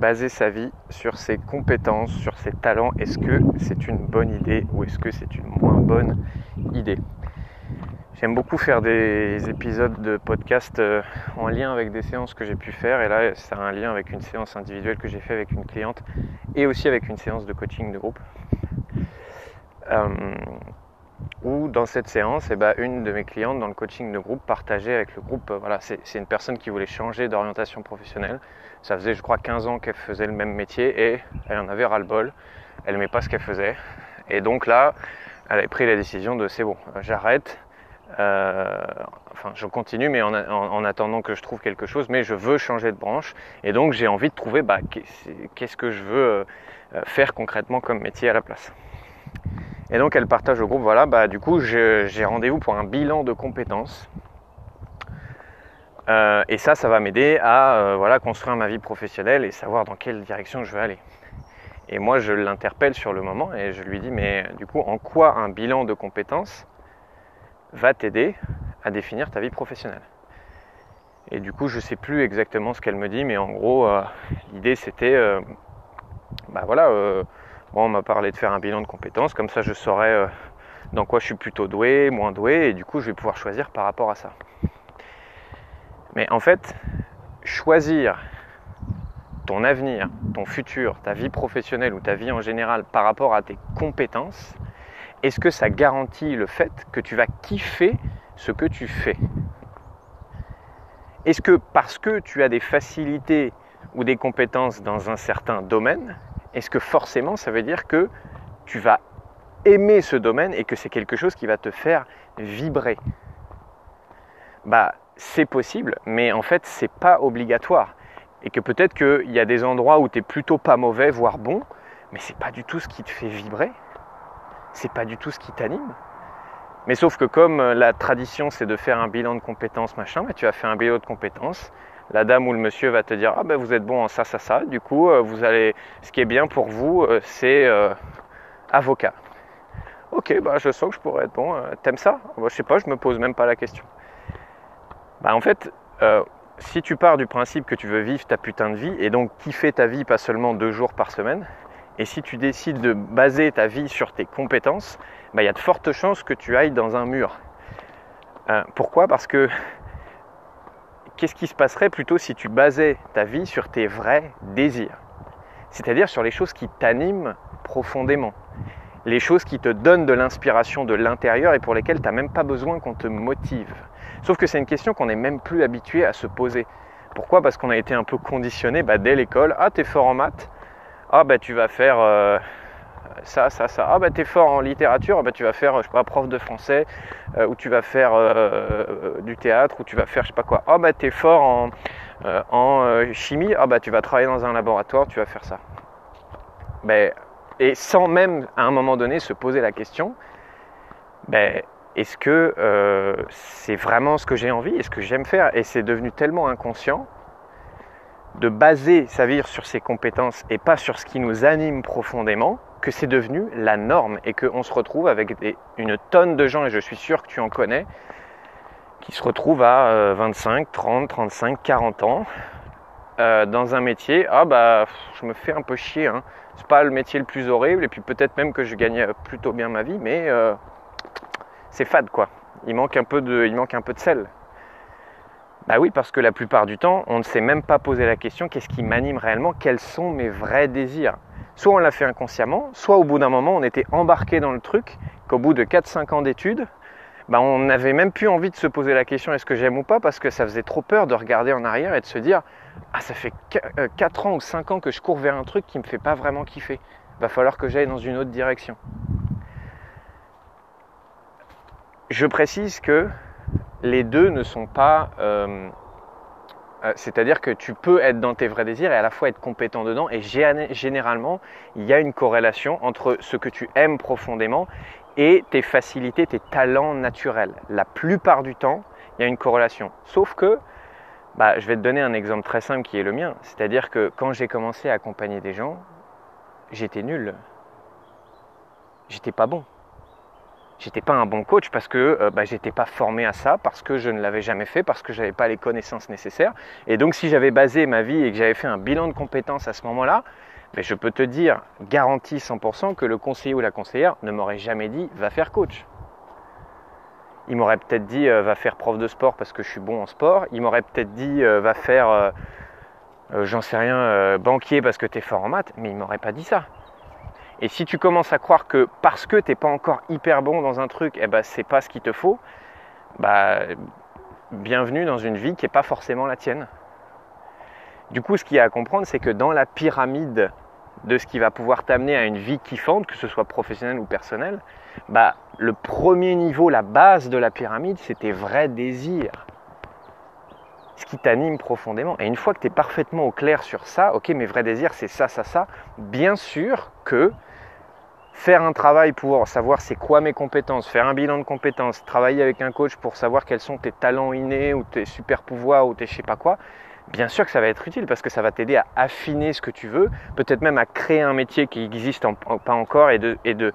baser sa vie sur ses compétences, sur ses talents, est-ce que c'est une bonne idée ou est-ce que c'est une moins bonne idée? J'aime beaucoup faire des épisodes de podcast euh, en lien avec des séances que j'ai pu faire. Et là c'est un lien avec une séance individuelle que j'ai fait avec une cliente et aussi avec une séance de coaching de groupe. Euh, où dans cette séance, eh ben, une de mes clientes dans le coaching de groupe partageait avec le groupe, euh, voilà, c'est une personne qui voulait changer d'orientation professionnelle. Ça faisait je crois 15 ans qu'elle faisait le même métier et elle en avait ras-le-bol. Elle n'aimait pas ce qu'elle faisait. Et donc là, elle avait pris la décision de c'est bon, j'arrête. Euh, enfin, je continue, mais en, attendant que je trouve quelque chose, mais je veux changer de branche. Et donc j'ai envie de trouver bah, qu'est-ce que je veux euh, faire concrètement comme métier à la place. Et donc elle partage au groupe, voilà, bah du coup j'ai rendez-vous pour un bilan de compétences. Euh, et ça, ça va m'aider à euh, voilà, construire ma vie professionnelle et savoir dans quelle direction je veux aller. Et moi, je l'interpelle sur le moment et je lui dis, mais du coup, en quoi un bilan de compétences va t'aider à définir ta vie professionnelle? Et du coup, je ne sais plus exactement ce qu'elle me dit, mais en gros, euh, l'idée c'était, bah voilà, Bon, on m'a parlé de faire un bilan de compétences, comme ça je saurais euh, dans quoi je suis plutôt doué, moins doué, et du coup je vais pouvoir choisir par rapport à ça. Mais en fait, choisir ton avenir, ton futur, ta vie professionnelle ou ta vie en général par rapport à tes compétences, est-ce que ça garantit le fait que tu vas kiffer ce que tu fais? Est-ce que parce que tu as des facilités ou des compétences dans un certain domaine, est-ce que forcément ça veut dire que tu vas aimer ce domaine et que c'est quelque chose qui va te faire vibrer? Bah, c'est possible, mais en fait, c'est pas obligatoire. Et que peut-être qu'il y a des endroits où tu es plutôt pas mauvais, voire bon, mais c'est pas du tout ce qui te fait vibrer. C'est pas du tout ce qui t'anime. Mais sauf que comme la tradition c'est de faire un bilan de compétences, machin, bah, tu as fait un bilan de compétences, la dame ou le monsieur va te dire ah ben vous êtes bon en ça ça ça. Du coup euh, vous allez ce qui est bien pour vous euh, c'est euh, avocat. Ok bah je sens que je pourrais être bon t'aimes ça? Bah, je sais pas je me pose même pas la question. Bah en fait si tu pars du principe que tu veux vivre ta putain de vie et donc kiffer ta vie pas seulement deux jours par semaine et si tu décides de baser ta vie sur tes compétences bah, il y a de fortes chances que tu ailles dans un mur. Pourquoi? Parce que qu'est-ce qui se passerait plutôt si tu basais ta vie sur tes vrais désirs? C'est-à-dire sur les choses qui t'animent profondément, les choses qui te donnent de l'inspiration de l'intérieur et pour lesquelles tu n'as même pas besoin qu'on te motive. Sauf que c'est une question qu'on n'est même plus habitué à se poser. Pourquoi? Parce qu'on a été un peu conditionné bah, dès l'école. Ah, t'es fort en maths. Ah, bah tu vas faire euh, ça, ça, ça. Ah bah t'es fort en littérature, bah tu vas faire, je sais pas, prof de français, euh, ou tu vas faire euh, euh, du théâtre, ou tu vas faire je sais pas quoi. Ah bah t'es fort en, en chimie, ah bah tu vas travailler dans un laboratoire, tu vas faire ça. Ben, et sans même à un moment donné se poser la question, ben, est-ce que c'est vraiment ce que j'ai envie, est-ce que j'aime faire? Et c'est devenu tellement inconscient de baser sa vie sur ses compétences et pas sur ce qui nous anime profondément, que c'est devenu la norme et qu'on se retrouve avec une tonne de gens, et je suis sûr que tu en connais, qui se retrouvent à 25, 30, 35, 40 ans euh, dans un métier. Ah bah, je me fais un peu chier. Hein. C'est pas le métier le plus horrible, et puis peut-être même que je gagnais plutôt bien ma vie, mais euh, c'est fade quoi. Il manque un peu de sel. Bah oui, parce que la plupart du temps, on ne s'est même pas posé la question qu'est-ce qui m'anime réellement, quels sont mes vrais désirs? Soit on l'a fait inconsciemment, soit au bout d'un moment on était embarqué dans le truc, qu'au bout de 4-5 ans d'études, bah on n'avait même plus envie de se poser la question est-ce que j'aime ou pas, parce que ça faisait trop peur de regarder en arrière et de se dire ah ça fait 4 euh, ans ou 5 ans que je cours vers un truc qui ne me fait pas vraiment kiffer. Va falloir que j'aille dans une autre direction. Je précise que les deux ne sont pas euh, euh, c'est-à-dire que tu peux être dans tes vrais désirs et à la fois être compétent dedans. Et généralement, il y a une corrélation entre ce que tu aimes profondément et tes facilités, tes talents naturels. La plupart du temps, il y a une corrélation. Sauf que, bah, je vais te donner un exemple très simple qui est le mien. C'est-à-dire que quand j'ai commencé à accompagner des gens, j'étais nul. J'étais pas bon. J'étais pas un bon coach parce que euh, bah, j'étais pas formé à ça, parce que je ne l'avais jamais fait, parce que j'avais pas les connaissances nécessaires. Et donc si j'avais basé ma vie et que j'avais fait un bilan de compétences à ce moment-là, ben, je peux te dire, garantie 100%, que le conseiller ou la conseillère ne m'aurait jamais dit va faire coach. Il m'aurait peut-être dit euh, va faire prof de sport parce que je suis bon en sport. Il m'aurait peut-être dit euh, va faire, euh, j'en sais rien, banquier parce que tu es fort en maths. Mais il m'aurait pas dit ça. Et si tu commences à croire que parce que tu n'es pas encore hyper bon dans un truc, eh ben, pas ce qu'il te faut, bah, bienvenue dans une vie qui n'est pas forcément la tienne. Du coup, ce qu'il y a à comprendre, c'est que dans la pyramide de ce qui va pouvoir t'amener à une vie kiffante, que ce soit professionnelle ou personnelle, bah, le premier niveau, la base de la pyramide, c'est tes vrais désirs. Ce qui t'anime profondément. Et une fois que tu es parfaitement au clair sur ça, ok, mes vrais désirs, c'est ça, ça, ça, bien sûr que faire un travail pour savoir c'est quoi mes compétences, faire un bilan de compétences, travailler avec un coach pour savoir quels sont tes talents innés ou tes super pouvoirs ou tes je sais pas quoi, bien sûr que ça va être utile parce que ça va t'aider à affiner ce que tu veux, peut-être même à créer un métier qui n'existe pas encore et de, et de,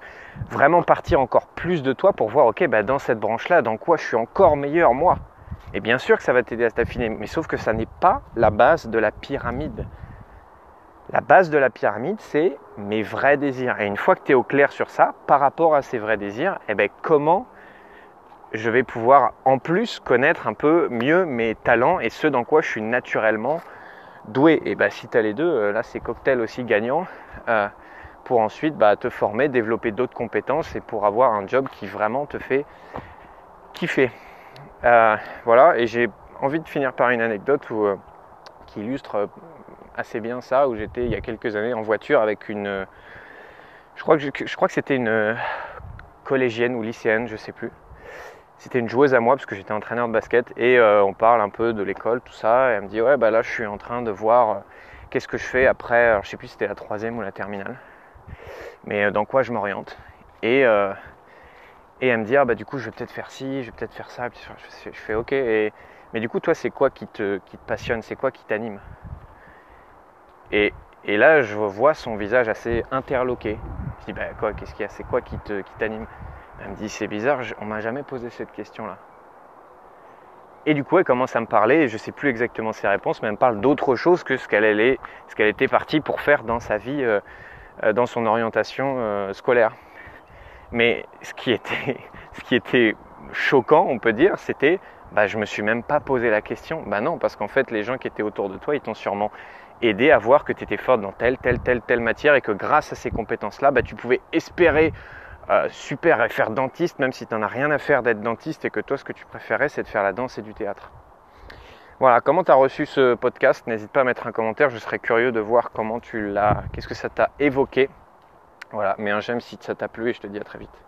vraiment partir encore plus de toi pour voir, ok, bah dans cette branche-là, dans quoi je suis encore meilleur moi. Et bien sûr que ça va t'aider à t'affiner, mais sauf que ça n'est pas la base de la pyramide. La base de la pyramide, c'est mes vrais désirs. Et une fois que tu es au clair sur ça, par rapport à ces vrais désirs, eh ben, comment je vais pouvoir en plus connaître un peu mieux mes talents et ce dans quoi je suis naturellement doué? Et bah, si tu as les deux, euh, là c'est cocktail aussi gagnant euh, pour ensuite bah, te former, développer d'autres compétences et pour avoir un job qui vraiment te fait kiffer. Euh, voilà, et j'ai envie de finir par une anecdote qui illustre assez bien ça, où j'étais il y a quelques années en voiture avec une... Je crois que, c'était une collégienne ou lycéenne, je sais plus c'était une joueuse à moi parce que j'étais entraîneur de basket et euh, on parle un peu de l'école, tout ça. Et elle me dit ouais bah là je suis en train de voir euh, qu'est-ce que je fais après. Alors, je sais plus si c'était la troisième ou la terminale, mais euh, dans quoi je m'oriente. Et, et elle me dit ah, bah du coup je vais peut-être faire ci, je vais peut-être faire ça. Je, fais ok. Mais du coup toi c'est quoi qui te passionne, c'est quoi qui t'anime? Et, là je vois son visage assez interloqué. Je dis bah quoi, qu'est-ce qu'il y a, c'est quoi qui t'anime qui elle me dit c'est bizarre, on m'a jamais posé cette question-là. Et du coup, elle commence à me parler, et je ne sais plus exactement ses réponses, mais elle me parle d'autre chose que ce qu'elle ce qu'elle était partie pour faire dans sa vie, euh, euh, dans son orientation euh, scolaire. Mais ce qui était, ce qui était choquant, on peut dire, c'était, bah, je me suis même pas posé la question. Bah non, parce qu'en fait, les gens qui étaient autour de toi, ils t'ont sûrement aidé à voir que tu étais forte dans telle, telle, telle, telle matière, et que grâce à ces compétences-là, bah, tu pouvais espérer euh, super faire dentiste, même si tu n'en as rien à faire d'être dentiste et que toi, ce que tu préférais, c'est de faire la danse et du théâtre. Voilà, comment tu as reçu ce podcast? N'hésite pas à mettre un commentaire, je serais curieux de voir comment tu l'as, qu'est-ce que ça t'a évoqué. Voilà, mets un j'aime si ça t'a plu et je te dis à très vite.